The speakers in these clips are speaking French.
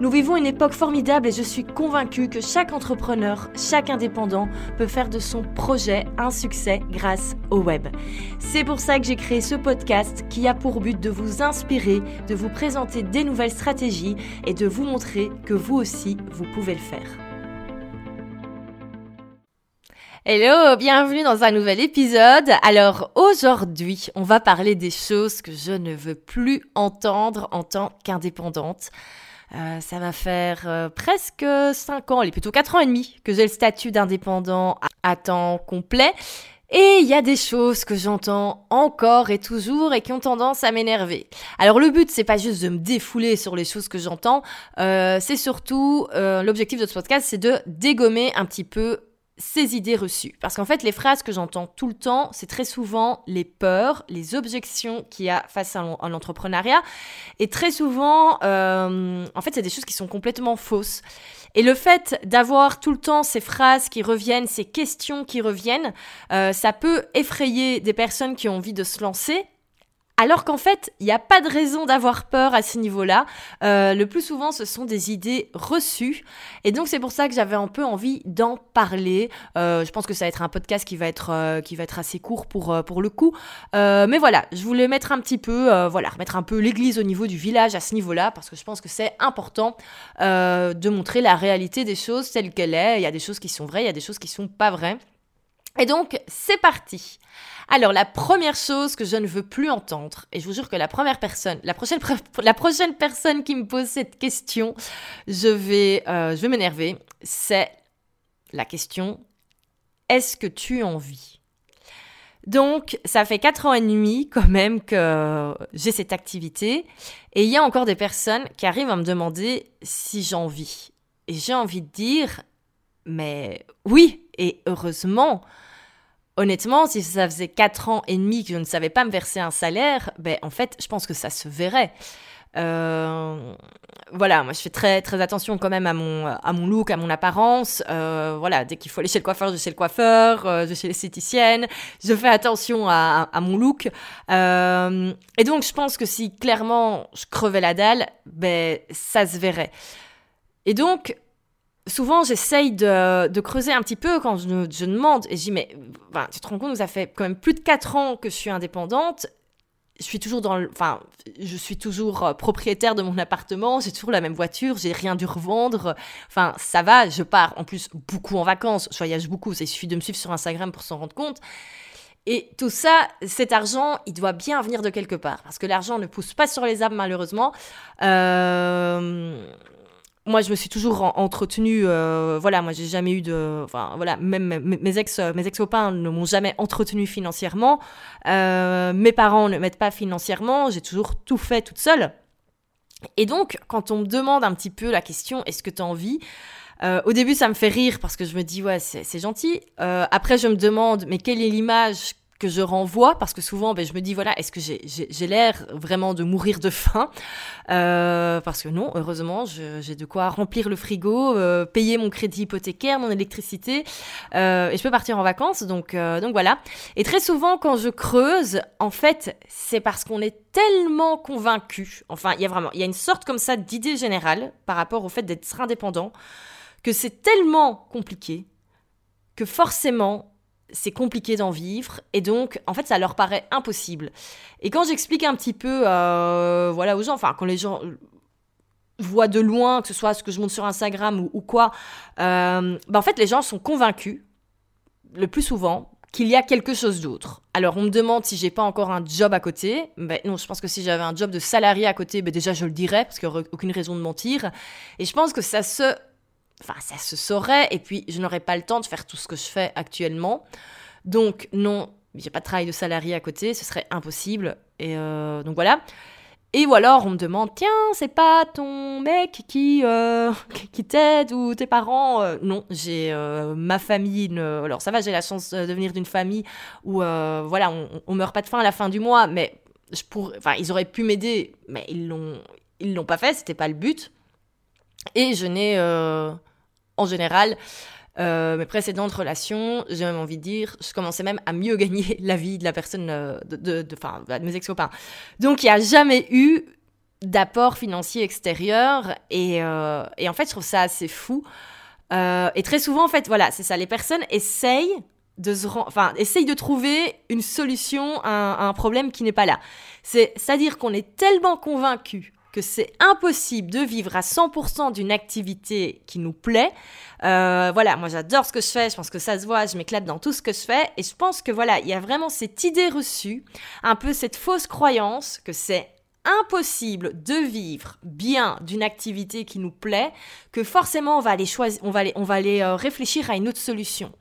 Nous vivons une époque formidable et je suis convaincue que chaque entrepreneur, chaque indépendant peut faire de son projet un succès grâce au web. C'est pour ça que j'ai créé ce podcast qui a pour but de vous inspirer, de vous présenter des nouvelles stratégies et de vous montrer que vous aussi, vous pouvez le faire. Hello, bienvenue dans un nouvel épisode. Alors aujourd'hui, on va parler des choses que je ne veux plus entendre en tant qu'indépendante. Euh, ça va faire euh, presque 5 ans, est plutôt 4 ans et demi que j'ai le statut d'indépendant à temps complet. Et il y a des choses que j'entends encore et toujours et qui ont tendance à m'énerver. Alors le but c'est pas juste de me défouler sur les choses que j'entends, euh, c'est surtout l'objectif de ce podcast, c'est de dégommer un petit peu ces idées reçues. Parce qu'en fait, les phrases que j'entends tout le temps, c'est très souvent les peurs, les objections qu'il y a face à l'entrepreneuriat. Et très souvent, euh, en fait, c'est des choses qui sont complètement fausses. Et le fait d'avoir tout le temps ces phrases qui reviennent, ces questions qui reviennent, euh, ça peut effrayer des personnes qui ont envie de se lancer alors qu'en fait, il n'y a pas de raison d'avoir peur à ce niveau-là. Euh, le plus souvent, ce sont des idées reçues. Et donc, c'est pour ça que j'avais un peu envie d'en parler. Euh, je pense que ça va être un podcast qui va être, euh, qui va être assez court pour, pour le coup. mais voilà, je voulais mettre un petit peu, voilà, mettre un peu l'église au niveau du village à ce niveau-là, parce que je pense que c'est important de montrer la réalité des choses telles qu'elle est. Il y a des choses qui sont vraies, il y a des choses qui sont pas vraies. Et donc, c'est parti. Alors, la première chose que je ne veux plus entendre, et je vous jure que la première personne, la prochaine, personne qui me pose cette question, je vais, euh, je vais m'énerver, c'est la question est-ce que tu en vis? Donc, ça fait quatre ans et demi quand même que j'ai cette activité. Et il y a encore des personnes qui arrivent à me demander si j'en vis. Et j'ai envie de dire, mais oui, et heureusement, honnêtement, si ça faisait 4 ans et demi que je ne savais pas me verser un salaire, ben en fait, je pense que ça se verrait. Euh, voilà, moi je fais très très attention quand même à mon à mon look, à mon apparence. Euh, voilà, dès qu'il faut aller chez le coiffeur, je vais chez le coiffeur, euh, je vais chez l'esthéticienne. Je fais attention à, à, mon look. et donc je pense que si clairement je crevais la dalle, ben ça se verrait. Et donc souvent, j'essaye de, creuser un petit peu quand je, demande. Et je dis, mais tu te rends compte, ça fait quand même plus de 4 ans que je suis indépendante. Je suis toujours dans enfin, je suis toujours euh, propriétaire de mon appartement, j'ai toujours la même voiture, j'ai rien dû revendre. Enfin, ça va, je pars en plus beaucoup en vacances, je voyage beaucoup, il suffit de me suivre sur Instagram pour s'en rendre compte. Et tout ça, cet argent, il doit bien venir de quelque part. Parce que l'argent ne pousse pas sur les arbres, malheureusement. Euh, moi, je me suis toujours entretenue. Euh, voilà, moi, j'ai jamais eu de. Enfin, voilà, même mes ex, mes ex copains ne m'ont jamais entretenu financièrement. Euh, mes parents ne m'aident pas financièrement. J'ai toujours tout fait toute seule. Et donc, quand on me demande un petit peu la question, est-ce que tu as envie euh, au début, ça me fait rire parce que je me dis, ouais, c'est gentil. après, je me demande, mais quelle est l'image que je renvoie parce que souvent ben, je me dis voilà est-ce que j'ai l'air vraiment de mourir de faim? Euh, parce que non heureusement j'ai de quoi remplir le frigo euh, payer mon crédit hypothécaire mon électricité euh, et je peux partir en vacances donc donc voilà. Et très souvent quand je creuse en fait c'est parce qu'on est tellement convaincu enfin il y a vraiment il y a une sorte comme ça d'idée générale par rapport au fait d'être indépendant que c'est tellement compliqué que forcément c'est compliqué d'en vivre et donc en fait ça leur paraît impossible. Et quand j'explique un petit peu euh, voilà aux gens, enfin quand les gens voient de loin, que ce soit ce que je montre sur Instagram ou, quoi, euh, bah, en fait les gens sont convaincus le plus souvent qu'il y a quelque chose d'autre. Alors on me demande si j'ai pas encore un job à côté. Ben non, je pense que si j'avais un job de salarié à côté, ben déjà je le dirais parce qu'il n'y aurait aucune raison de mentir. Et je pense que ça se Enfin, ça se saurait, et puis je n'aurais pas le temps de faire tout ce que je fais actuellement. Donc, non, j'ai pas de travail de salarié à côté, ce serait impossible. Et euh, donc voilà. Et ou alors on me demande, tiens, c'est pas ton mec qui, euh, qui t'aide ou tes parents euh, Non, j'ai ma famille. Alors ça va, j'ai la chance de venir d'une famille où voilà, on, on meurt pas de faim à la fin du mois, mais ils auraient pu m'aider, mais ils l'ont, ils l'ont pas fait, c'était pas le but. Et je n'ai, euh, en général, euh, mes précédentes relations, j'ai même envie de dire, je commençais même à mieux gagner la vie de la personne, euh, de, de, de, mes ex-copains. Donc, il n'y a jamais eu d'apport financier extérieur. Et, euh, et, en fait, je trouve ça assez fou. Et très souvent, en fait, voilà, c'est ça. Les personnes essayent de se essayent de trouver une solution à un, à un problème qui n'est pas là. C'est-à-dire qu'on est tellement convaincu que c'est impossible de vivre à 100% d'une activité qui nous plaît. Euh, voilà, moi j'adore ce que je fais, je pense que ça se voit, je m'éclate dans tout ce que je fais, et je pense que voilà, il y a vraiment cette idée reçue, un peu cette fausse croyance que c'est impossible de vivre bien d'une activité qui nous plaît, que forcément on va aller choisir, on va aller, on va aller euh, réfléchir à une autre solution.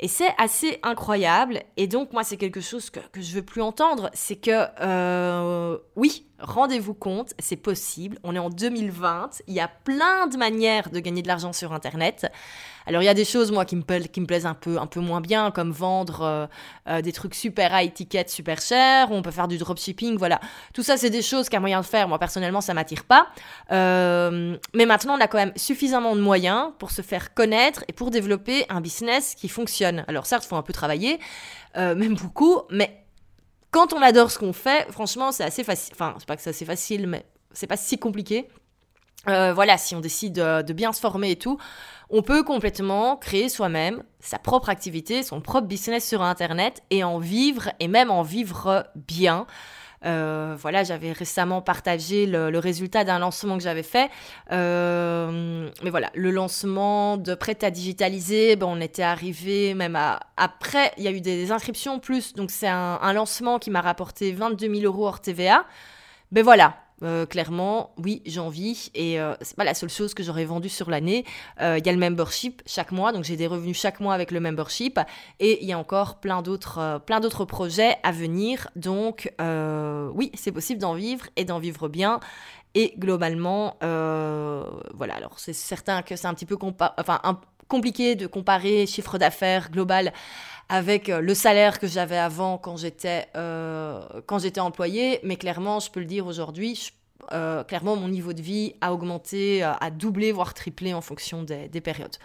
Et c'est assez incroyable. Et donc, moi, c'est quelque chose que, que je veux plus entendre. C'est que, euh, oui, rendez-vous compte, c'est possible. On est en 2020. Il y a plein de manières de gagner de l'argent sur Internet. Alors il y a des choses moi qui me, plaisent un peu, un peu moins bien, comme vendre euh, euh, des trucs super high ticket, super chers. On peut faire du dropshipping, voilà. Tout ça c'est des choses qu'un moyen de faire. Moi personnellement ça m'attire pas. Euh, mais maintenant on a quand même suffisamment de moyens pour se faire connaître et pour développer un business qui fonctionne. Alors certes, il faut un peu travailler, même beaucoup, mais quand on adore ce qu'on fait, franchement, c'est assez facile. Enfin, c'est pas que c'est assez facile, mais c'est pas si compliqué. Euh, voilà, si on décide de, de, bien se former et tout, on peut complètement créer soi-même sa propre activité, son propre business sur Internet et en vivre, et même en vivre bien. Euh, voilà, j'avais récemment partagé le, le résultat d'un lancement que j'avais fait. Euh, mais voilà, le lancement de Prêt à digitaliser, ben, on était arrivé même à... Après, il y a eu des, inscriptions plus. Donc c'est un, un, lancement qui m'a rapporté 22 000 euros hors TVA. Ben voilà, euh, clairement, oui, j'ai envie. Et euh, c'est pas la seule chose que j'aurais vendue sur l'année. Il euh, y a le membership chaque mois, donc j'ai des revenus chaque mois avec le membership. Et il y a encore plein d'autres, euh, plein d'autres projets à venir. Donc, oui, c'est possible d'en vivre et d'en vivre bien. Et globalement, voilà. Alors, c'est certain que c'est un petit peu enfin, un, compliqué de comparer chiffre d'affaires global avec euh, le salaire que j'avais avant quand j'étais euh, employée, mais clairement, je peux le dire aujourd'hui, euh, clairement, mon niveau de vie a augmenté, a doublé, voire triplé en fonction des, des périodes.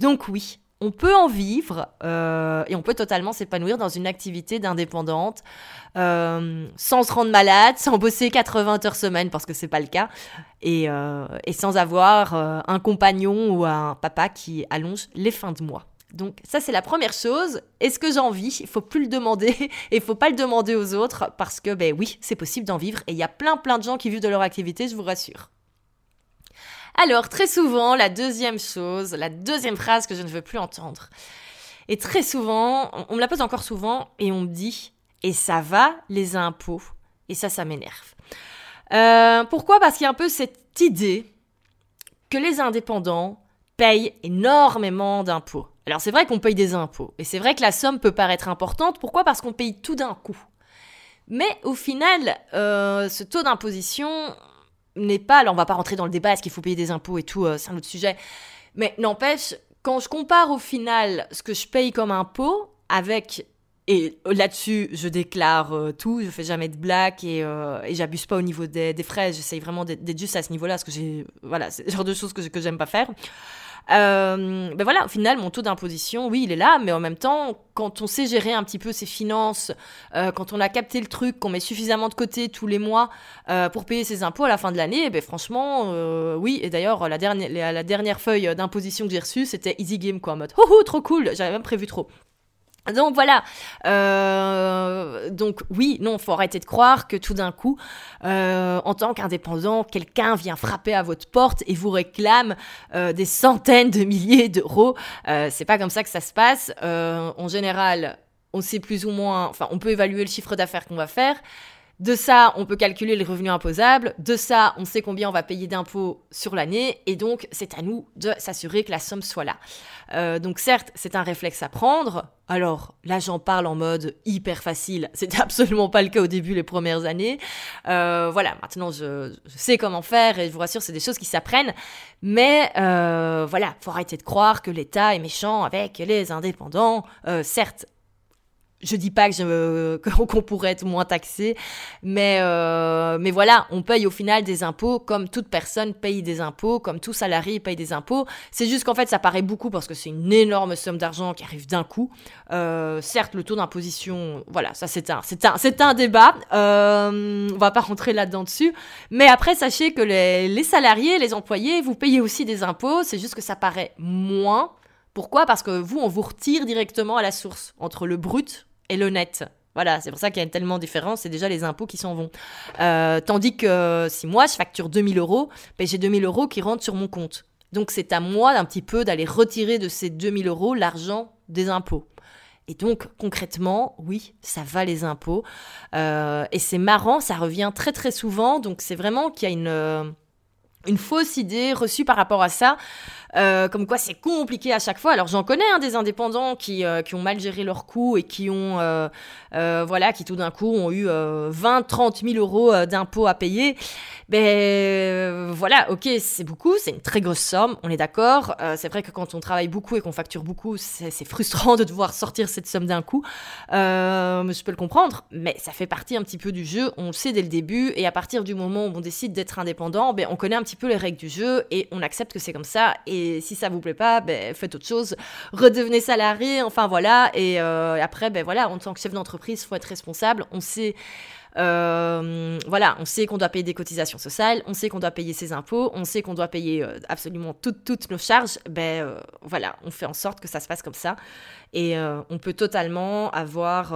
Donc oui, on peut en vivre euh, et on peut totalement s'épanouir dans une activité d'indépendante euh, sans se rendre malade, sans bosser 80 heures semaine parce que c'est pas le cas et, euh, et sans avoir un compagnon ou un papa qui allonge les fins de mois. Donc ça c'est la première chose. Est-ce que j'en vis? Il faut plus le demander et il faut pas le demander aux autres parce que ben oui, c'est possible d'en vivre et il y a plein plein de gens qui vivent de leur activité, je vous rassure. Alors très souvent, la deuxième chose, la deuxième phrase que je ne veux plus entendre. Et très souvent, on me la pose encore souvent et on me dit et ça va les impôts? Et ça ça m'énerve. Euh, pourquoi? Parce qu'il y a un peu cette idée que les indépendants payent énormément d'impôts. Alors c'est vrai qu'on paye des impôts, et c'est vrai que la somme peut paraître importante. Pourquoi? Parce qu'on paye tout d'un coup. Mais au final, euh, ce taux d'imposition n'est pas... Alors on va pas rentrer dans le débat, est-ce qu'il faut payer des impôts et tout, euh, c'est un autre sujet. Mais n'empêche, quand je compare au final ce que je paye comme impôt avec... Et là-dessus, je déclare euh, tout, je fais jamais de blagues et, euh, et j'abuse pas au niveau des, des frais. J'essaye vraiment d'être juste à ce niveau-là, parce que j'ai, voilà, c'est le genre de choses que, que j'aime pas faire. Euh, ben voilà, au final, mon taux d'imposition, oui, il est là, mais en même temps, quand on sait gérer un petit peu ses finances, euh, quand on a capté le truc, qu'on met suffisamment de côté tous les mois euh, pour payer ses impôts à la fin de l'année, ben franchement, euh, oui. Et d'ailleurs, la dernière, la, dernière feuille d'imposition que j'ai reçue, c'était Easy Game, quoi, en mode, oh, oh trop cool, j'avais même prévu trop. Donc voilà. Euh, donc oui, non, faut arrêter de croire que tout d'un coup, euh, en tant qu'indépendant, quelqu'un vient frapper à votre porte et vous réclame euh, des centaines de milliers d'euros. C'est pas comme ça que ça se passe. En général, on sait plus ou moins, enfin, on peut évaluer le chiffre d'affaires qu'on va faire. De ça, on peut calculer les revenus imposables. De ça, on sait combien on va payer d'impôts sur l'année. Et donc, c'est à nous de s'assurer que la somme soit là. Euh, donc, certes, c'est un réflexe à prendre. Alors, là, j'en parle en mode hyper facile. C'était absolument pas le cas au début, les premières années. Euh, voilà, maintenant, je, sais comment faire et je vous rassure, c'est des choses qui s'apprennent. Mais euh, voilà, faut arrêter de croire que l'État est méchant avec les indépendants. Euh, certes, je dis pas que qu'on pourrait être moins taxé, mais euh, mais voilà, on paye au final des impôts comme toute personne paye des impôts, comme tout salarié paye des impôts. C'est juste qu'en fait, ça paraît beaucoup parce que c'est une énorme somme d'argent qui arrive d'un coup. Euh, certes, le taux d'imposition, voilà, ça c'est un c'est un c'est un débat. Euh, on va pas rentrer là-dedans dessus, mais après sachez que les les salariés, les employés, vous payez aussi des impôts. C'est juste que ça paraît moins. Pourquoi? Parce que vous, on vous retire directement à la source entre le brut et le net. Voilà, c'est pour ça qu'il y a tellement de différence, c'est déjà les impôts qui s'en vont. Euh, tandis que si moi je facture 2000 euros, ben j'ai 2000 euros qui rentrent sur mon compte. Donc c'est à moi d'un petit peu d'aller retirer de ces 2000 euros l'argent des impôts. Et donc concrètement, oui, ça va les impôts. Euh, et c'est marrant, ça revient très très souvent. Donc c'est vraiment qu'il y a une, euh, une fausse idée reçue par rapport à ça. Euh, comme quoi c'est compliqué à chaque fois. Alors j'en connais hein, des indépendants qui, euh, qui ont mal géré leurs coûts et qui ont, euh, voilà, qui tout d'un coup ont eu 20, 30 000 euros d'impôts à payer. Ben voilà, ok, c'est beaucoup, c'est une très grosse somme, on est d'accord. c'est vrai que quand on travaille beaucoup et qu'on facture beaucoup, c'est frustrant de devoir sortir cette somme d'un coup. je peux le comprendre, mais ça fait partie un petit peu du jeu. On le sait dès le début et à partir du moment où on décide d'être indépendant, ben on connaît un petit peu les règles du jeu et on accepte que c'est comme ça et et si ça vous plaît pas, ben, faites autre chose, redevenez salarié, enfin voilà. Et euh, après, ben voilà, en tant que chef d'entreprise, faut être responsable. On sait. Euh, voilà, on sait qu'on doit payer des cotisations sociales, on sait qu'on doit payer ses impôts, on sait qu'on doit payer euh, absolument toutes, toutes nos charges. Ben voilà, on fait en sorte que ça se passe comme ça. Et on peut totalement avoir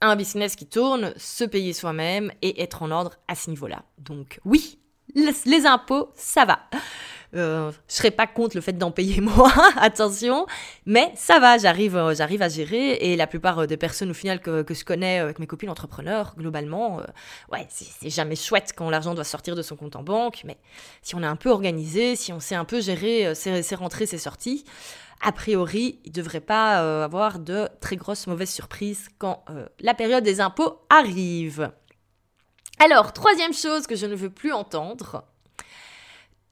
un business qui tourne, se payer soi-même et être en ordre à ce niveau-là. Donc oui, les impôts, ça va. Euh, je serais pas contre le fait d'en payer moins, attention, mais ça va, j'arrive, euh, j'arrive à gérer et la plupart euh, des personnes au final que, que je connais avec mes copines entrepreneurs, globalement, ouais, c'est jamais chouette quand l'argent doit sortir de son compte en banque, mais si on est un peu organisé, si on sait un peu gérer ses, ses rentrées, ses sorties, a priori, il ne devrait pas avoir de très grosses mauvaises surprises quand la période des impôts arrive. Alors, troisième chose que je ne veux plus entendre,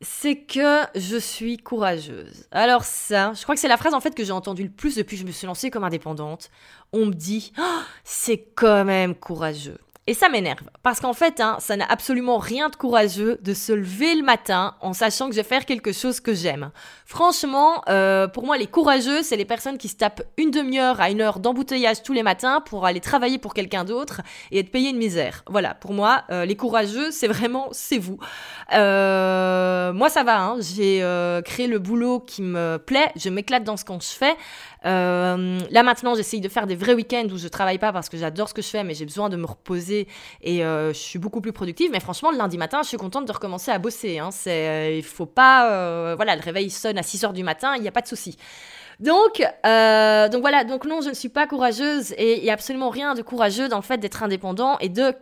c'est que je suis courageuse. Alors ça, je crois que c'est la phrase en fait que j'ai entendue le plus depuis que je me suis lancée comme indépendante. On me dit, oh, c'est quand même courageux. Et ça m'énerve, parce qu'en fait, hein, ça n'a absolument rien de courageux de se lever le matin en sachant que je vais faire quelque chose que j'aime. Franchement, euh, pour moi, les courageux, c'est les personnes qui se tapent une demi-heure à une heure d'embouteillage tous les matins pour aller travailler pour quelqu'un d'autre et être payé une misère. Voilà, pour moi, euh, les courageux, c'est vraiment, c'est vous. Euh, moi, ça va, hein, j'ai créé le boulot qui me plaît, je m'éclate dans ce que je fais. Euh, là maintenant, j'essaye de faire des vrais week-ends où je travaille pas parce que j'adore ce que je fais, mais j'ai besoin de me reposer et euh, je suis beaucoup plus productive. Mais franchement, le lundi matin, je suis contente de recommencer à bosser. Hein. C'est, euh, il faut pas, voilà, le réveil sonne à 6 heures du matin, il n'y a pas de souci. Donc, donc voilà, donc non, je ne suis pas courageuse et il n'y a absolument rien de courageux dans le fait d'être indépendant et de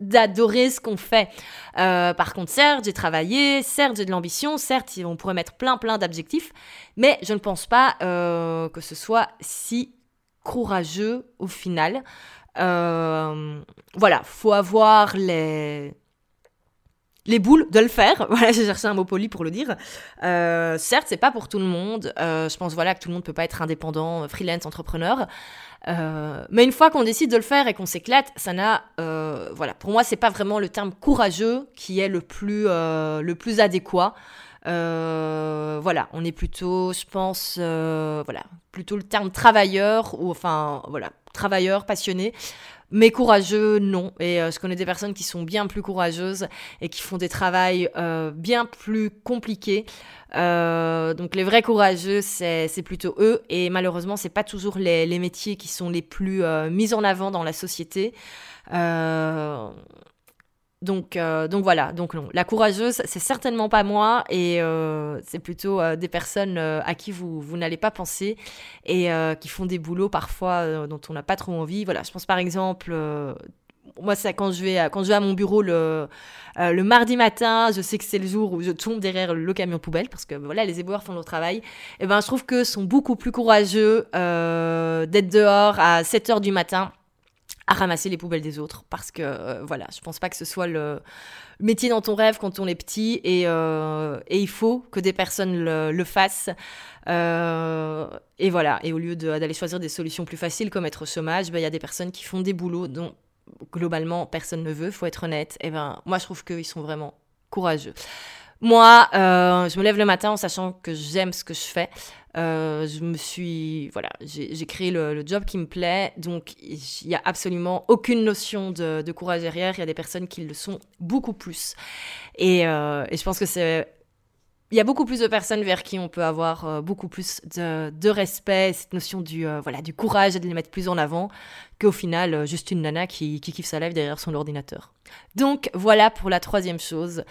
d'adorer ce qu'on fait. Euh, par contre, certes, j'ai travaillé, certes, j'ai de l'ambition, certes, on pourrait mettre plein, plein d'objectifs, mais je ne pense pas euh, que ce soit si courageux au final. Euh, voilà, faut avoir les les boules de le faire. Voilà, j'ai cherché un mot poli pour le dire. Euh, certes, c'est pas pour tout le monde. je pense voilà que tout le monde peut pas être indépendant, freelance, entrepreneur. Euh, mais une fois qu'on décide de le faire et qu'on s'éclate, ça n'a, euh, voilà, pour moi c'est pas vraiment le terme courageux qui est le plus, euh, le plus adéquat. voilà, on est plutôt, je pense, voilà, plutôt le terme travailleur ou enfin, voilà, travailleur passionné. Mais courageux, non. Et je connais des personnes qui sont bien plus courageuses et qui font des travails bien plus compliqués. Euh, donc les vrais courageux, c'est plutôt eux. Et malheureusement, c'est pas toujours les, les, métiers qui sont les plus euh, mis en avant dans la société. Euh, donc, donc voilà, donc non. La courageuse, c'est certainement pas moi et c'est plutôt des personnes à qui vous, vous n'allez pas penser et qui font des boulots parfois dont on n'a pas trop envie. Voilà, je pense par exemple moi, c'est quand je vais, quand je vais à mon bureau le, euh, le mardi matin, je sais que c'est le jour où je tombe derrière le camion poubelle parce que voilà, les éboueurs font leur travail. Et eh ben, je trouve que sont beaucoup plus courageux euh, d'être dehors à 7 heures du matin à ramasser les poubelles des autres. Parce que, euh, voilà, je pense pas que ce soit le métier dans ton rêve quand on est petit. Et, euh, et il faut que des personnes le, fassent. Euh, et voilà. Et au lieu d'aller choisir des solutions plus faciles comme être au chômage, ben, il y a des personnes qui font des boulots dont globalement personne ne veut, faut être honnête. Et ben, moi, je trouve qu'ils sont vraiment courageux. Moi, je me lève le matin en sachant que j'aime ce que je fais. Euh, je me suis, voilà, j'ai créé le, job qui me plaît, donc il n'y a absolument aucune notion de, courage derrière. Il y a des personnes qui le sont beaucoup plus, et, euh, et je pense que c'est il y a beaucoup plus de personnes vers qui on peut avoir euh, beaucoup plus de, respect, cette notion du, voilà, du courage et de les mettre plus en avant, qu'au final, euh, juste une nana qui, qui kiffe sa life derrière son ordinateur. Donc voilà pour la troisième chose.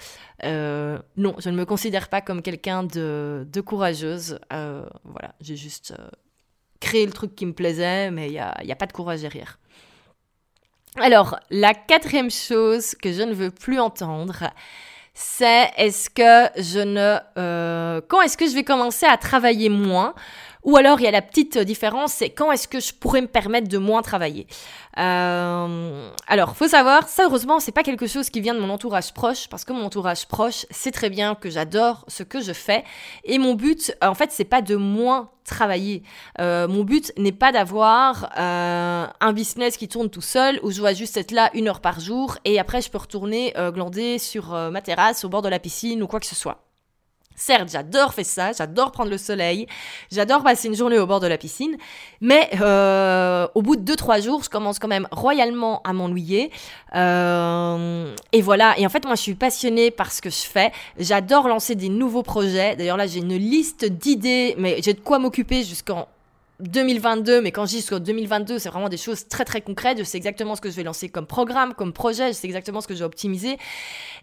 non, je ne me considère pas comme quelqu'un de, de, courageuse. voilà, j'ai juste créé le truc qui me plaisait, mais il n'y a, y a pas de courage derrière. Alors, la quatrième chose que je ne veux plus entendre, c'est est-ce que je ne... Euh, quand est-ce que je vais commencer à travailler moins? Ou alors il y a la petite différence, c'est quand est-ce que je pourrais me permettre de moins travailler? Euh, alors, faut savoir, ça heureusement, c'est pas quelque chose qui vient de mon entourage proche, parce que mon entourage proche sait très bien que j'adore ce que je fais, et mon but, en fait, c'est pas de moins travailler. Euh, mon but n'est pas d'avoir euh, un business qui tourne tout seul, où je dois juste être là une heure par jour, et après je peux retourner euh, glander sur euh, ma terrasse, au bord de la piscine ou quoi que ce soit. Certes, j'adore faire ça, j'adore prendre le soleil, j'adore passer une journée au bord de la piscine, mais euh, au bout de 2-3 jours, je commence quand même royalement à m'ennuyer. Euh, et voilà, et en fait, moi, je suis passionnée par ce que je fais. J'adore lancer des nouveaux projets. D'ailleurs, là, j'ai une liste d'idées, mais j'ai de quoi m'occuper jusqu'en 2022, mais quand je dis jusqu'en 2022, c'est vraiment des choses très très concrètes. Je sais exactement ce que je vais lancer comme programme, comme projet, je sais exactement ce que je vais optimiser.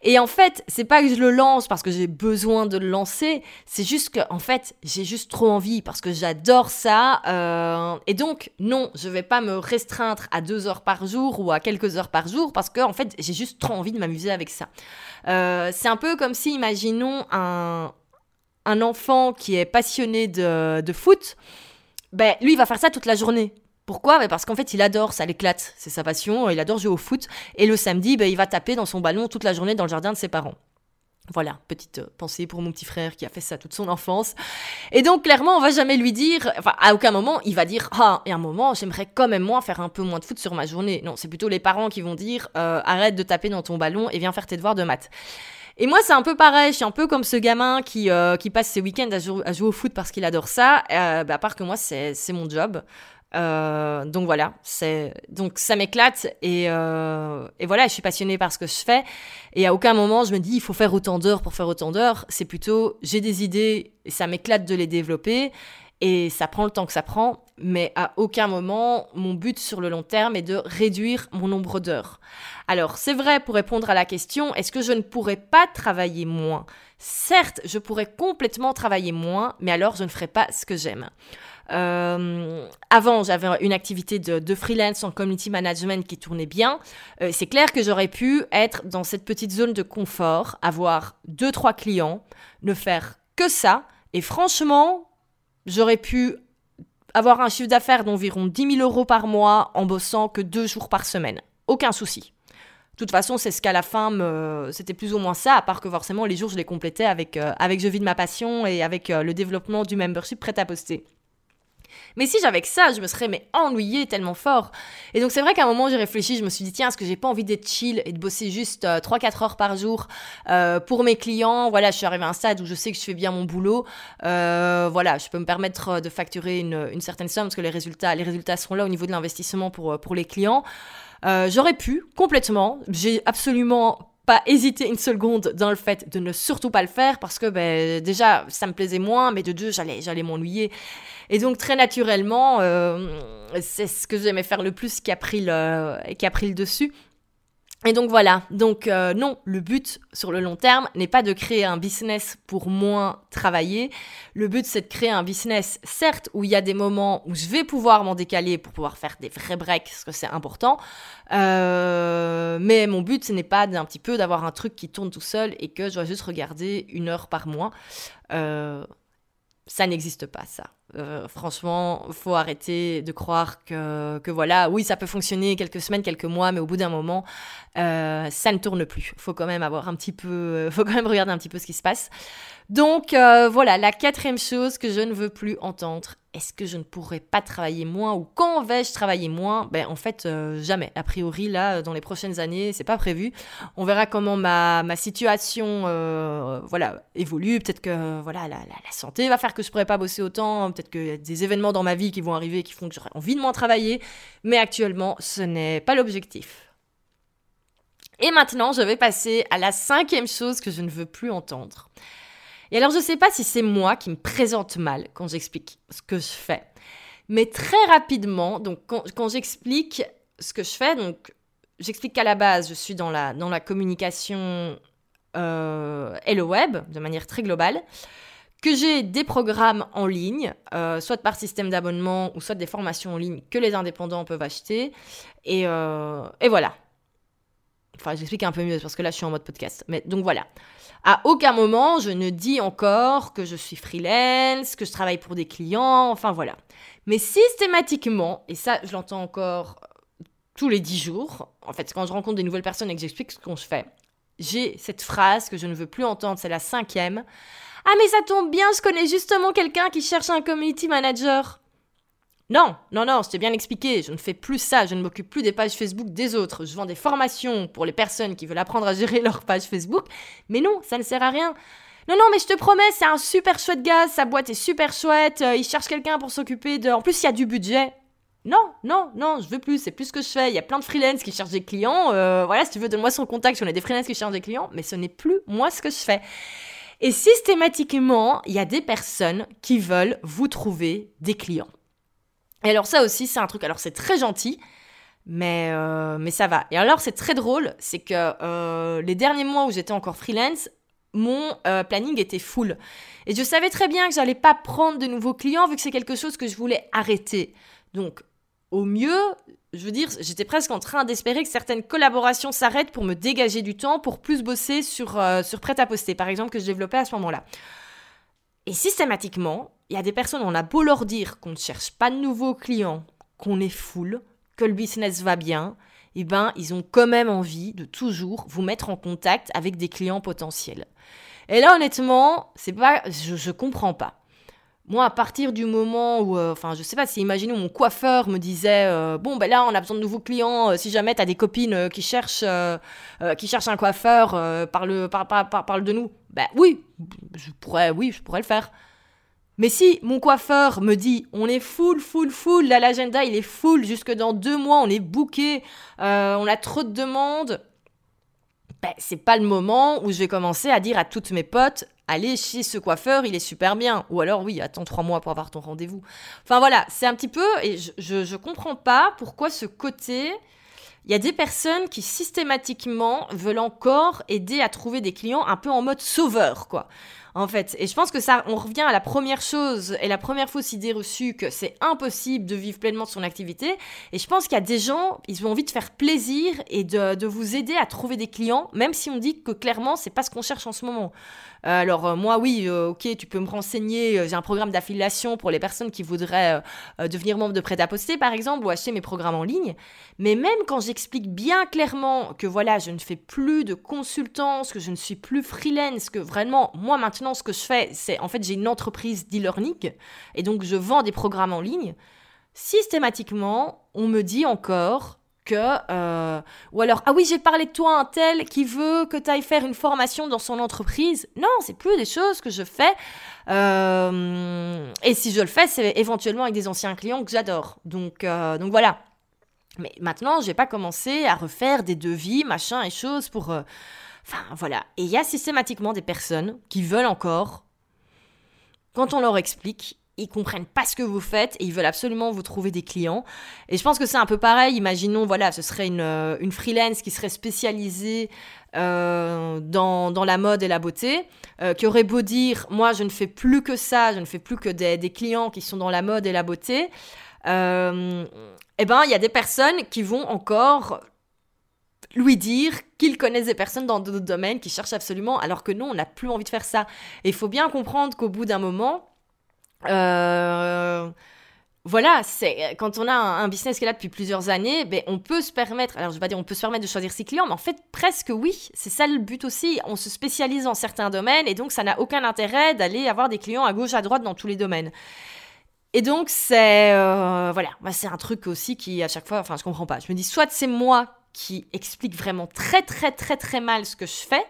Et en fait, c'est pas que je le lance parce que j'ai besoin de le lancer, c'est juste que en fait, j'ai juste trop envie parce que j'adore ça. Euh, et donc, non, je vais pas me restreindre à deux heures par jour ou à quelques heures par jour parce que en fait, j'ai juste trop envie de m'amuser avec ça. Euh, c'est un peu comme si, imaginons un, un enfant qui est passionné de, de foot ben lui il va faire ça toute la journée. Pourquoi? Ben Parce qu'en fait, il adore, ça l'éclate, c'est sa passion, il adore jouer au foot. Et le samedi, ben, il va taper dans son ballon toute la journée dans le jardin de ses parents. Voilà, petite euh, pensée pour mon petit frère qui a fait ça toute son enfance. Et donc, clairement, on va jamais lui dire, enfin, à aucun moment, il va dire, ah, et un moment, j'aimerais quand même moi faire un peu moins de foot sur ma journée. Non, c'est plutôt les parents qui vont dire, euh, arrête de taper dans ton ballon et viens faire tes devoirs de maths. Et moi, c'est un peu pareil. Je suis un peu comme ce gamin qui, euh, qui passe ses week-ends à, jouer au foot parce qu'il adore ça. Euh, bah, à part que moi, c'est mon job. Euh, donc voilà, c'est donc ça m'éclate et, euh, et voilà, je suis passionnée par ce que je fais et à aucun moment je me dis il faut faire autant d'heures pour faire autant d'heures. C'est plutôt j'ai des idées et ça m'éclate de les développer et ça prend le temps que ça prend, mais à aucun moment mon but sur le long terme est de réduire mon nombre d'heures. Alors c'est vrai pour répondre à la question, est-ce que je ne pourrais pas travailler moins? Certes, je pourrais complètement travailler moins, mais alors je ne ferais pas ce que j'aime. Euh, avant, j'avais une activité de, freelance en community management qui tournait bien. Euh, c'est clair que j'aurais pu être dans cette petite zone de confort, avoir deux, trois clients, ne faire que ça. Et franchement, j'aurais pu avoir un chiffre d'affaires d'environ 10 000 euros par mois en bossant que deux jours par semaine. Aucun souci. De toute façon, c'est ce qu'à la fin, c'était plus ou moins ça, à part que forcément, les jours, je les complétais avec, euh, avec Je vis de ma passion et avec euh, le développement du membership prêt à poster. Mais si j'avais que ça, je me serais mais ennuyée tellement fort. Et donc c'est vrai qu'à un moment j'ai réfléchi, je me suis dit tiens, est-ce que j'ai pas envie d'être chill et de bosser juste 3-4 euh, heures par jour euh, pour mes clients? Voilà, je suis arrivée à un stade où je sais que je fais bien mon boulot. Euh, voilà, je peux me permettre de facturer une, certaine somme parce que les résultats, les résultats seront là au niveau de l'investissement pour, pour les clients. J'aurais pu complètement. J'ai absolument pas hésité une seconde dans le fait de ne surtout pas le faire parce que ben, déjà ça me plaisait moins, mais de deux j'allais j'allais m'ennuyer. Et donc très naturellement, euh, c'est ce que j'aimais faire le plus qui a pris le qui a pris le dessus. Et donc voilà, donc euh, non, le but sur le long terme n'est pas de créer un business pour moins travailler. Le but c'est de créer un business, certes, où il y a des moments où je vais pouvoir m'en décaler pour pouvoir faire des vrais breaks, parce que c'est important. Euh, mais mon but ce n'est pas d'un petit peu d'avoir un truc qui tourne tout seul et que je dois juste regarder une heure par mois. Euh, ça n'existe pas, ça. Euh, franchement, faut arrêter de croire que, que, voilà, oui, ça peut fonctionner quelques semaines, quelques mois, mais au bout d'un moment, euh, ça ne tourne plus. Faut quand même avoir un petit peu, faut quand même regarder un petit peu ce qui se passe. Donc euh, voilà, la quatrième chose que je ne veux plus entendre, est-ce que je ne pourrais pas travailler moins ou quand vais-je travailler moins? Ben en fait euh, jamais. A priori là, dans les prochaines années, c'est pas prévu. On verra comment ma, situation euh, voilà évolue. Peut-être que voilà la, la, santé va faire que je pourrais pas bosser autant. Peut-être qu'il y a des événements dans ma vie qui vont arriver qui font que j'aurai envie de moins travailler. Mais actuellement, ce n'est pas l'objectif. Et maintenant, je vais passer à la cinquième chose que je ne veux plus entendre. Et alors, je ne sais pas si c'est moi qui me présente mal quand j'explique ce que je fais. Mais très rapidement, donc quand, j'explique ce que je fais, donc j'explique qu'à la base, je suis dans la, dans la communication euh, et le web, de manière très globale, que j'ai des programmes en ligne, euh, soit par système d'abonnement ou soit des formations en ligne que les indépendants peuvent acheter. Et, euh, et voilà. Enfin, j'explique un peu mieux parce que là, je suis en mode podcast. Mais donc voilà. À aucun moment, je ne dis encore que je suis freelance, que je travaille pour des clients, enfin voilà. Mais systématiquement, et ça, je l'entends encore euh, tous les dix jours, en fait, quand je rencontre des nouvelles personnes et que j'explique ce qu'on se fait, j'ai cette phrase que je ne veux plus entendre, c'est la cinquième. Ah mais ça tombe bien, je connais justement quelqu'un qui cherche un community manager. Non, non, non, je t'ai bien expliqué, je ne fais plus ça, je ne m'occupe plus des pages Facebook des autres, je vends des formations pour les personnes qui veulent apprendre à gérer leur page Facebook, mais non, ça ne sert à rien. Non, non, mais je te promets, c'est un super chouette gaz, sa boîte est super chouette, euh, il cherche quelqu'un pour s'occuper de... En plus, il y a du budget. Non, non, non, je veux plus, c'est plus ce que je fais. Il y a plein de freelance qui cherchent des clients. Euh, voilà, si tu veux, donne-moi son contact, on a des freelance qui cherchent des clients, mais ce n'est plus moi ce que je fais. Et systématiquement, il y a des personnes qui veulent vous trouver des clients. Et alors ça aussi, c'est un truc, alors c'est très gentil, mais, euh, mais ça va. Et alors c'est très drôle, c'est que euh, les derniers mois où j'étais encore freelance, mon euh, planning était full. Et je savais très bien que j'allais pas prendre de nouveaux clients vu que c'est quelque chose que je voulais arrêter. Donc au mieux, je veux dire, j'étais presque en train d'espérer que certaines collaborations s'arrêtent pour me dégager du temps pour plus bosser sur, sur prêt-à-poster, par exemple, que je développais à ce moment-là. Et systématiquement, il y a des personnes, on a beau leur dire qu'on ne cherche pas de nouveaux clients, qu'on est full, que le business va bien, eh ben, ils ont quand même envie de toujours vous mettre en contact avec des clients potentiels. Et là, honnêtement, c'est pas, je, je comprends pas. Moi, à partir du moment où, euh, enfin, je sais pas si, imaginons, mon coiffeur me disait, euh, bon, ben là, on a besoin de nouveaux clients. Euh, si jamais tu as des copines qui cherchent, qui cherchent un coiffeur, parle, parle, parle, parle, de nous. Ben oui, je pourrais, oui, je pourrais le faire. Mais si mon coiffeur me dit on est full, full, full, là l'agenda il est full, jusque dans deux mois on est booké, euh, on a trop de demandes, ben, c'est pas le moment où je vais commencer à dire à toutes mes potes allez chez ce coiffeur, il est super bien. Ou alors oui, attends trois mois pour avoir ton rendez-vous. Enfin voilà, c'est un petit peu, et je, je, je comprends pas pourquoi ce côté. Il y a des personnes qui systématiquement veulent encore aider à trouver des clients un peu en mode sauveur, quoi en fait. Et je pense que ça, on revient à la première chose et la première fausse idée reçue que c'est impossible de vivre pleinement son activité. Et je pense qu'il y a des gens, ils ont envie de faire plaisir et de, de vous aider à trouver des clients, même si on dit que clairement, c'est pas ce qu'on cherche en ce moment. Euh, alors euh, moi, oui, euh, ok, tu peux me renseigner. J'ai un programme d'affiliation pour les personnes qui voudraient devenir membre de Prêt-à-Poster, par exemple, ou acheter mes programmes en ligne. Mais même quand j'explique bien clairement que voilà, je ne fais plus de consultance, que je ne suis plus freelance, que vraiment, moi maintenant, ce que je fais, c'est en fait, j'ai une entreprise d'e-learning et donc je vends des programmes en ligne. Systématiquement, on me dit encore que... Euh, ou alors, ah oui, j'ai parlé de toi un tel qui veut que tu ailles faire une formation dans son entreprise. Non, c'est plus des choses que je fais. Euh, et si je le fais, c'est éventuellement avec des anciens clients que j'adore. Donc, euh, donc voilà. Mais maintenant, je vais pas commencer à refaire des devis, machin et choses pour... Enfin, voilà. Et il y a systématiquement des personnes qui veulent encore, quand on leur explique, ils comprennent pas ce que vous faites et ils veulent absolument vous trouver des clients. Et je pense que c'est un peu pareil. Imaginons, voilà, ce serait une, euh, une freelance qui serait spécialisée euh, dans, dans, la mode et la beauté, euh, qui aurait beau dire, moi, je ne fais plus que ça, je ne fais plus que des, des clients qui sont dans la mode et la beauté. eh ben, il y a des personnes qui vont encore lui dire qu'il connaît des personnes dans d'autres domaines qui cherchent absolument, alors que non, on n'a plus envie de faire ça. Et il faut bien comprendre qu'au bout d'un moment, Euh, voilà, c'est quand on a un, business qui est là depuis plusieurs années, ben, on peut se permettre, alors je vais pas dire on peut se permettre de choisir ses clients, mais en fait presque oui, c'est ça le but aussi. On se spécialise dans certains domaines et donc ça n'a aucun intérêt d'aller avoir des clients à gauche à droite dans tous les domaines. Et donc c'est euh, voilà, c'est un truc aussi qui à chaque fois, enfin je comprends pas. Je me dis soit c'est moi qui explique vraiment très très très très mal ce que je fais,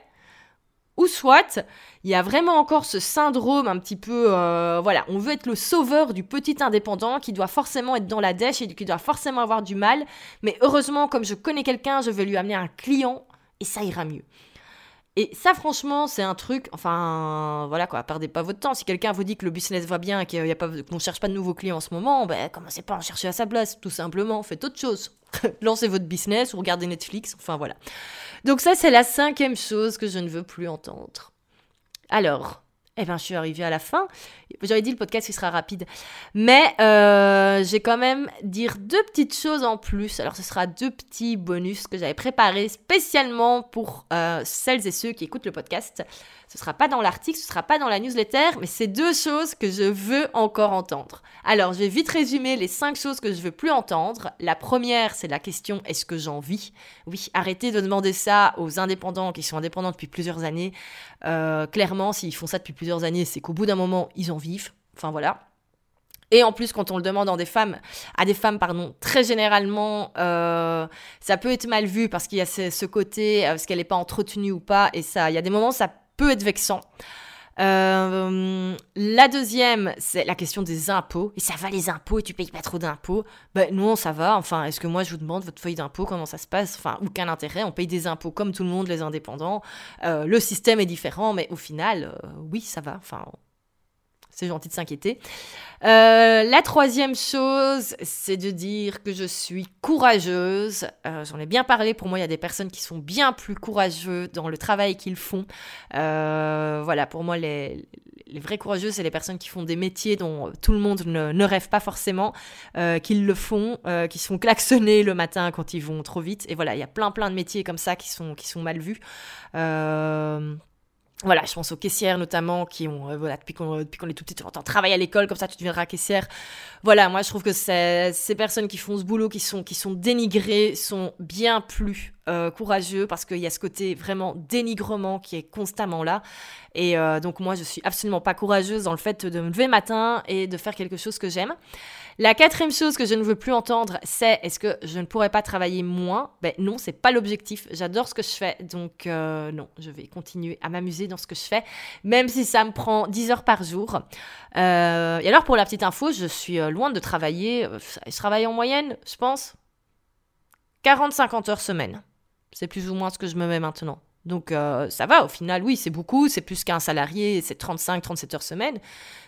ou soit, il y a vraiment encore ce syndrome un petit peu, euh, voilà, on veut être le sauveur du petit indépendant qui doit forcément être dans la dèche et qui doit forcément avoir du mal. Mais heureusement, comme je connais quelqu'un, je vais lui amener un client et ça ira mieux. Et ça, franchement, c'est un truc, enfin, voilà quoi, perdez pas votre temps. Si quelqu'un vous dit que le business va bien qu'on ne cherche pas de nouveaux clients en ce moment, ben, commencez pas à en chercher à sa place, tout simplement, faites autre chose. Lancez votre business ou regardez Netflix, enfin voilà. Donc ça, c'est la cinquième chose que je ne veux plus entendre. Alors, eh ben, je suis arrivée à la fin. J'avais dit le podcast il sera rapide. Mais euh, j'ai quand même dire deux petites choses en plus. Alors ce sera deux petits bonus que j'avais préparés spécialement pour euh, celles et ceux qui écoutent le podcast. Ce sera pas dans l'article, ce sera pas dans la newsletter, mais c'est deux choses que je veux encore entendre. Alors je vais vite résumer les cinq choses que je veux plus entendre. La première, c'est la question est-ce que j'en vis? Oui, arrêtez de demander ça aux indépendants qui sont indépendants depuis plusieurs années. Euh, clairement, s'ils font ça depuis plusieurs années, c'est qu'au bout d'un moment, ils en vivent. Enfin voilà. Et en plus, quand on le demande à des femmes, à des femmes, pardon, très généralement, euh, ça peut être mal vu parce qu'il y a ce, côté, euh, parce qu'elle n'est pas entretenue ou pas, et ça, il y a des moments, ça peut être vexant. La deuxième, c'est la question des impôts. Et ça va les impôts et tu payes pas trop d'impôts Ben non, ça va. Enfin, est-ce que moi je vous demande votre feuille d'impôt, comment ça se passe? Enfin, aucun intérêt? On paye des impôts comme tout le monde, les indépendants. le système est différent, mais au final, oui, ça va. Enfin, c'est gentil de s'inquiéter. Euh, la troisième chose, c'est de dire que je suis courageuse. Euh, j'en ai bien parlé. Pour moi, il y a des personnes qui sont bien plus courageuses dans le travail qu'ils font. Euh, voilà, pour moi, les, vrais courageux, c'est les personnes qui font des métiers dont tout le monde ne, rêve pas forcément, qu'ils le font, qui sont klaxonnés le matin quand ils vont trop vite. Et voilà, il y a plein plein de métiers comme ça qui sont, qui sont mal vus. Voilà, je pense aux caissières notamment qui ont, euh, voilà, depuis qu'on, depuis qu'on est tout petit, tu entends travailler à l'école, comme ça tu deviendras caissière. Voilà, moi je trouve que ces personnes qui font ce boulot, qui sont, qui sont dénigrées, sont bien plus euh, courageux parce qu'il y a ce côté vraiment dénigrement qui est constamment là. Et euh, donc moi je suis absolument pas courageuse dans le fait de me lever matin et de faire quelque chose que j'aime. La quatrième chose que je ne veux plus entendre, c'est est-ce que je ne pourrais pas travailler moins? Ben non, c'est pas l'objectif. J'adore ce que je fais, donc euh, non, je vais continuer à m'amuser dans ce que je fais, même si ça me prend 10 heures par jour. Euh, et alors pour la petite info, je suis euh, loin de travailler. Je travaille en moyenne, je pense, 40-50 heures semaine. C'est plus ou moins ce que je me mets maintenant. Donc ça va, au final, oui, c'est beaucoup, c'est plus qu'un salarié, c'est 35-37 heures semaine,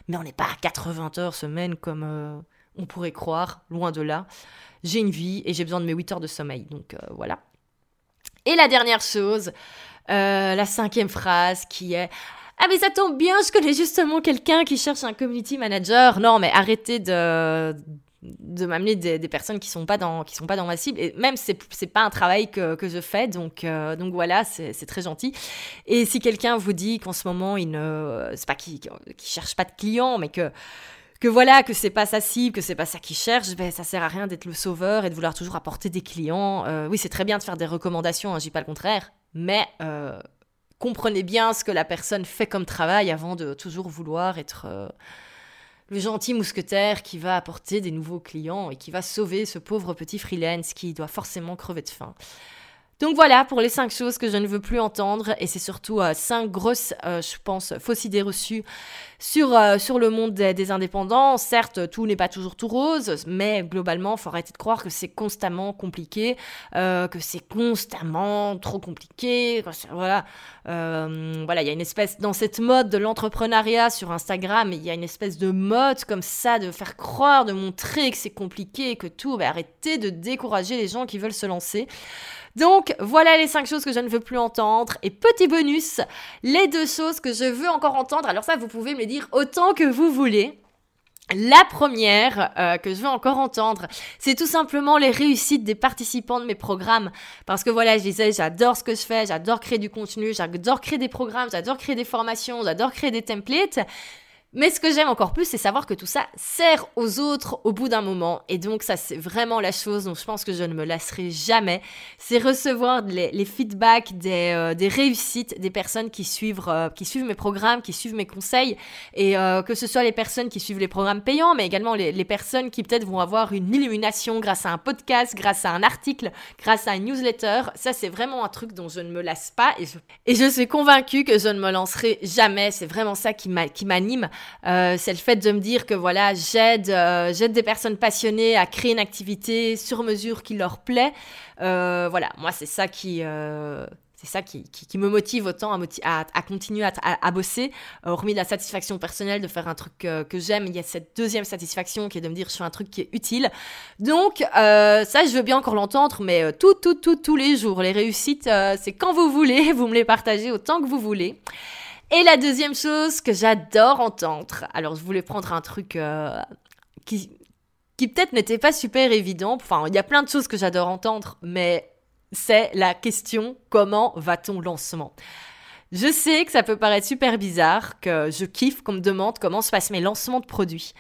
mais on n'est pas à 80 heures semaine comme, on pourrait croire, loin de là. J'ai une vie et j'ai besoin de mes 8 heures de sommeil. Donc euh, voilà. Et la dernière chose, euh, la cinquième phrase qui est ah mais ça tombe bien, je connais justement quelqu'un qui cherche un community manager. Non mais arrêtez de de m'amener des, personnes qui sont pas dans qui sont pas dans ma cible et même c'est c'est pas un travail que, que je fais donc euh, donc voilà c'est très gentil et si quelqu'un vous dit qu'en ce moment il ne c'est pas qu'il qui cherche pas de clients mais que que voilà, que c'est pas sa cible, que c'est pas ça qu'il cherche, ben ça sert à rien d'être le sauveur et de vouloir toujours apporter des clients. Euh, oui, c'est très bien de faire des recommandations, hein, dis pas le contraire, mais euh, comprenez bien ce que la personne fait comme travail avant de toujours vouloir être euh, le gentil mousquetaire qui va apporter des nouveaux clients et qui va sauver ce pauvre petit freelance qui doit forcément crever de faim. Donc voilà pour les cinq choses que je ne veux plus entendre et c'est surtout euh, cinq grosses, euh, je pense, fausses idées reçues sur, euh, sur le monde des, indépendants. Certes, tout n'est pas toujours tout rose, mais globalement, il faut arrêter de croire que c'est constamment compliqué, que c'est constamment trop compliqué. Voilà, voilà, il y a une espèce dans cette mode de l'entrepreneuriat sur Instagram, il y a une espèce de mode comme ça de faire croire, de montrer que c'est compliqué, que tout. Bah, arrêtez de décourager les gens qui veulent se lancer. Donc voilà les cinq choses que je ne veux plus entendre. Et petit bonus, les deux choses que je veux encore entendre. Alors ça, vous pouvez me dire autant que vous voulez. La première euh, que je veux encore entendre, c'est tout simplement les réussites des participants de mes programmes. Parce que voilà, je disais, j'adore ce que je fais, j'adore créer du contenu, j'adore créer des programmes, j'adore créer des formations, j'adore créer des templates. Mais ce que j'aime encore plus, c'est savoir que tout ça sert aux autres au bout d'un moment. Et donc ça, c'est vraiment la chose dont je pense que je ne me lasserai jamais. C'est recevoir les, feedbacks des, euh, des, réussites des personnes qui suivent, euh, qui suivent mes programmes, qui suivent mes conseils. Et euh, que ce soit les personnes qui suivent les programmes payants, mais également les, personnes qui peut-être vont avoir une illumination grâce à un podcast, grâce à un article, grâce à un newsletter. Ça, c'est vraiment un truc dont je ne me lasse pas. Et je suis convaincue que je ne me lancerai jamais. C'est vraiment ça qui m'anime. Euh, c'est le fait de me dire que voilà, j'aide, euh, j'aide des personnes passionnées à créer une activité sur mesure qui leur plaît. Euh, voilà, moi c'est ça qui c'est ça qui, qui, me motive autant à, continuer à, à, bosser. hormis la satisfaction personnelle de faire un truc que j'aime, il y a cette deuxième satisfaction qui est de me dire je fais un truc qui est utile. Donc ça, je veux bien encore l'entendre, mais tout, tout, tout, tous les jours. Les réussites, c'est quand vous voulez, vous me les partagez autant que vous voulez. Et la deuxième chose que j'adore entendre, alors je voulais prendre un truc euh, qui, qui peut-être n'était pas super évident, enfin il y a plein de choses que j'adore entendre, mais c'est la question comment va ton lancement? Je sais que ça peut paraître super bizarre, que je kiffe qu'on me demande comment se passent mes lancements de produits.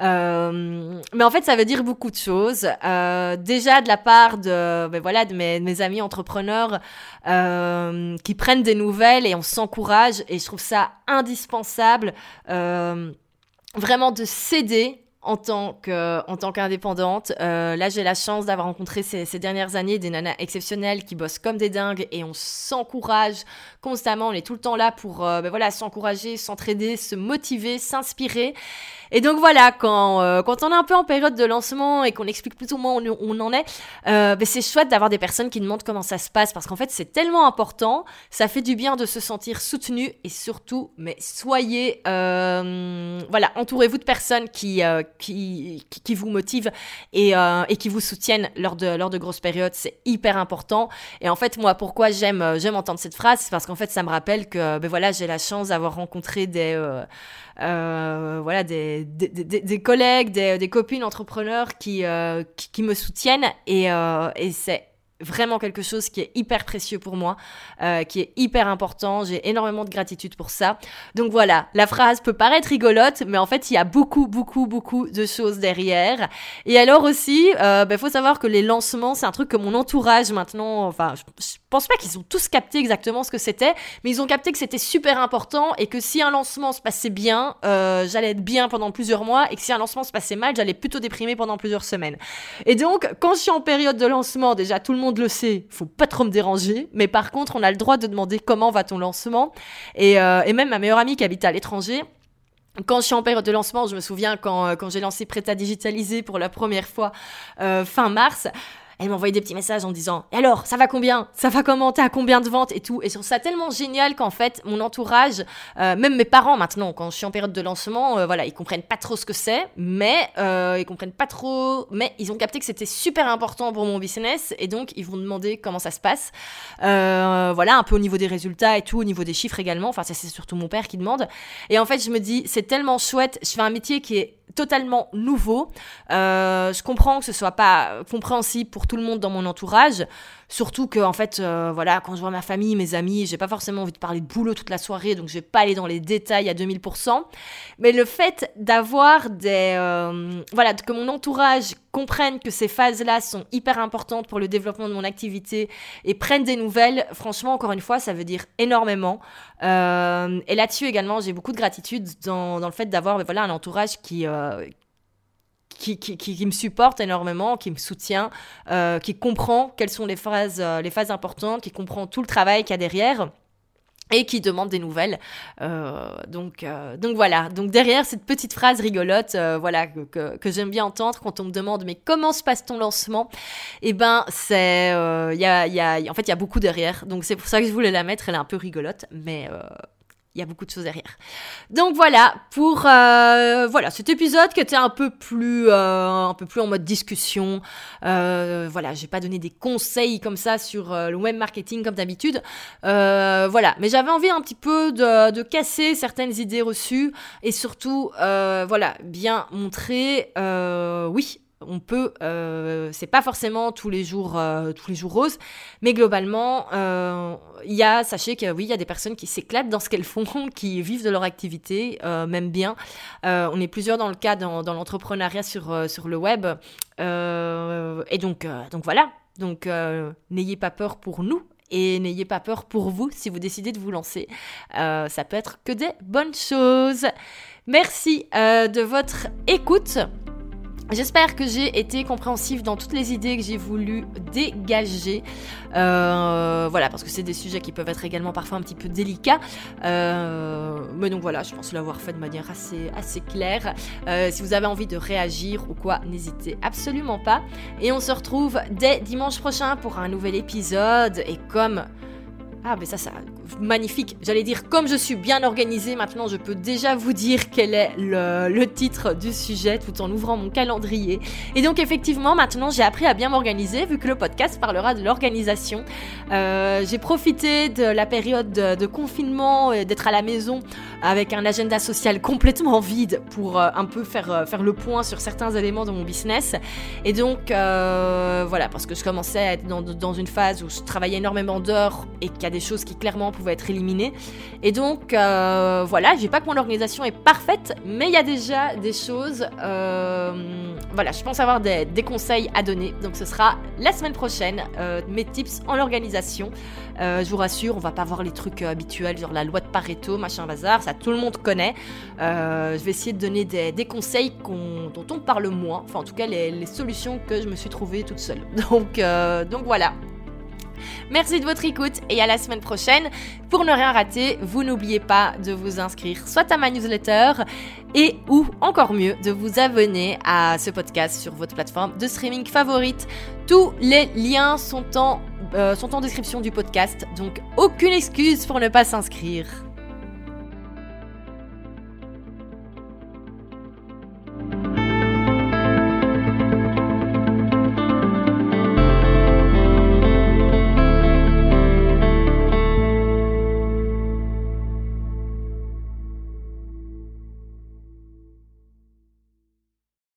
Euh, mais en fait, ça veut dire beaucoup de choses. Euh, déjà de la part de, ben voilà, de mes, amis entrepreneurs euh, qui prennent des nouvelles et on s'encourage. Et je trouve ça indispensable euh, vraiment de céder en tant tant qu'indépendante. Euh, là, j'ai la chance d'avoir rencontré ces, ces, dernières années des nanas exceptionnelles qui bossent comme des dingues et on s'encourage constamment. On est tout le temps là pour euh, ben voilà s'encourager, s'entraider, se motiver, s'inspirer. Et donc voilà, quand, euh, quand on est un peu en période de lancement et qu'on explique plus ou moins où on en est, euh, ben c'est chouette d'avoir des personnes qui demandent comment ça se passe parce qu'en fait c'est tellement important, ça fait du bien de se sentir soutenu et surtout, mais soyez, euh, voilà, entourez-vous de personnes qui, euh, qui, qui, vous motivent et, euh, et qui vous soutiennent lors de, lors de grosses périodes, c'est hyper important. Et en fait, moi, pourquoi j'aime, j'aime entendre cette phrase, c'est parce qu'en fait ça me rappelle que, ben voilà, j'ai la chance d'avoir rencontré des euh, voilà, des, des, des, des collègues, des, copines entrepreneurs qui, euh, qui, qui, me soutiennent et, euh, et c'est vraiment quelque chose qui est hyper précieux pour moi, euh, qui est hyper important. J'ai énormément de gratitude pour ça. Donc voilà, la phrase peut paraître rigolote, mais en fait, il y a beaucoup, beaucoup, beaucoup de choses derrière. Et alors aussi, il euh, bah, faut savoir que les lancements, c'est un truc que mon entourage maintenant, enfin, je, pense pas qu'ils ont tous capté exactement ce que c'était, mais ils ont capté que c'était super important et que si un lancement se passait bien, euh, j'allais être bien pendant plusieurs mois et que si un lancement se passait mal, j'allais plutôt déprimer pendant plusieurs semaines. Et donc, quand je suis en période de lancement, déjà tout le monde le sait, faut pas trop me déranger. Mais par contre, on a le droit de demander comment va ton lancement. Et, euh, et même ma meilleure amie qui habite à l'étranger, quand je suis en période de lancement, je me souviens quand, euh, quand j'ai lancé Prêt à digitaliser pour la première fois fin mars, elle m'envoyait des petits messages en disant Et alors, ça va combien? Ça va comment? T'es à combien de ventes et tout? Et je trouve ça tellement génial qu'en fait, mon entourage, euh, même mes parents maintenant, quand je suis en période de lancement, euh, voilà, ils comprennent pas trop ce que c'est, mais euh, ils comprennent pas trop, mais ils ont capté que c'était super important pour mon business et donc ils vont demander comment ça se passe. Euh, voilà, un peu au niveau des résultats et tout, au niveau des chiffres également. Enfin, ça c'est surtout mon père qui demande. Et en fait, je me dis, c'est tellement chouette. Je fais un métier qui est totalement nouveau. Euh, je comprends que ce soit pas compréhensible pour tout le monde dans mon entourage. Surtout que, en fait, euh, voilà, quand je vois ma famille, mes amis, j'ai pas forcément envie de parler de boulot toute la soirée, donc je vais pas aller dans les détails à 2000%. Mais le fait d'avoir des. Euh, voilà, que mon entourage comprenne que ces phases-là sont hyper importantes pour le développement de mon activité et prennent des nouvelles, franchement, encore une fois, ça veut dire énormément. Euh, et là-dessus également, j'ai beaucoup de gratitude dans, le fait d'avoir voilà, un entourage qui qui, me supporte énormément, qui me soutient, euh, qui comprend quelles sont les phases, euh, les phases importantes, qui comprend tout le travail qu'il y a derrière et qui demande des nouvelles. Euh, donc, voilà. Donc derrière cette petite phrase rigolote, voilà que, j'aime bien entendre quand on me demande mais comment se passe ton lancement? Eh ben c'est, il y a, en fait il y a beaucoup derrière. Donc c'est pour ça que je voulais la mettre. Elle est un peu rigolote, mais il y a beaucoup de choses derrière. Donc voilà pour euh, voilà cet épisode qui était un peu plus euh, un peu plus en mode discussion. Euh, voilà, j'ai pas donné des conseils comme ça sur euh, le web marketing comme d'habitude. Voilà, mais j'avais envie un petit peu de, de, casser certaines idées reçues et surtout voilà bien montrer oui on peut, euh, c'est pas forcément tous les jours, euh, tous les jours roses, mais globalement, euh, il y a, sachez que oui, il y a des personnes qui s'éclatent dans ce qu'elles font, qui vivent de leur activité, même bien. on est plusieurs dans le cas dans, dans l'entrepreneuriat sur sur le web, et donc donc voilà. Donc n'ayez pas peur pour nous et n'ayez pas peur pour vous si vous décidez de vous lancer. ça peut être que des bonnes choses. Merci de votre écoute. J'espère que j'ai été compréhensive dans toutes les idées que j'ai voulu dégager. Euh, voilà, parce que c'est des sujets qui peuvent être également parfois un petit peu délicats. Euh, mais donc voilà, je pense l'avoir fait de manière assez, assez claire. Euh, si vous avez envie de réagir ou quoi, n'hésitez absolument pas. Et on se retrouve dès dimanche prochain pour un nouvel épisode. Et comme ah, mais ça, ça, magnifique. J'allais dire, comme je suis bien organisée, maintenant je peux déjà vous dire quel est le, titre du sujet tout en ouvrant mon calendrier. Et donc, effectivement, maintenant j'ai appris à bien m'organiser vu que le podcast parlera de l'organisation. Euh, j'ai profité de la période de, confinement, d'être à la maison avec un agenda social complètement vide pour euh, un peu faire, euh, faire le point sur certains éléments de mon business. Et donc, voilà, parce que je commençais à être dans, dans une phase où je travaillais énormément d'heures et qu'il y a des choses qui clairement pouvaient être éliminées. Et donc, euh, voilà, je dis pas que mon organisation est parfaite, mais il y a déjà des choses. Euh, voilà, je pense avoir des, conseils à donner. Donc, ce sera la semaine prochaine, euh, mes tips en organisation. je vous rassure, on va pas voir les trucs habituels, genre la loi de Pareto, machin bazar, ça tout le monde connaît. je vais essayer de donner des, conseils dont on parle moins, enfin en tout cas les, les solutions que je me suis trouvée toute seule. Donc, donc voilà, Merci de votre écoute et à la semaine prochaine. Pour ne rien rater, vous n'oubliez pas de vous inscrire soit à ma newsletter et ou encore mieux de vous abonner à ce podcast sur votre plateforme de streaming favorite. Tous les liens sont en, euh, sont en description du podcast, donc aucune excuse pour ne pas s'inscrire.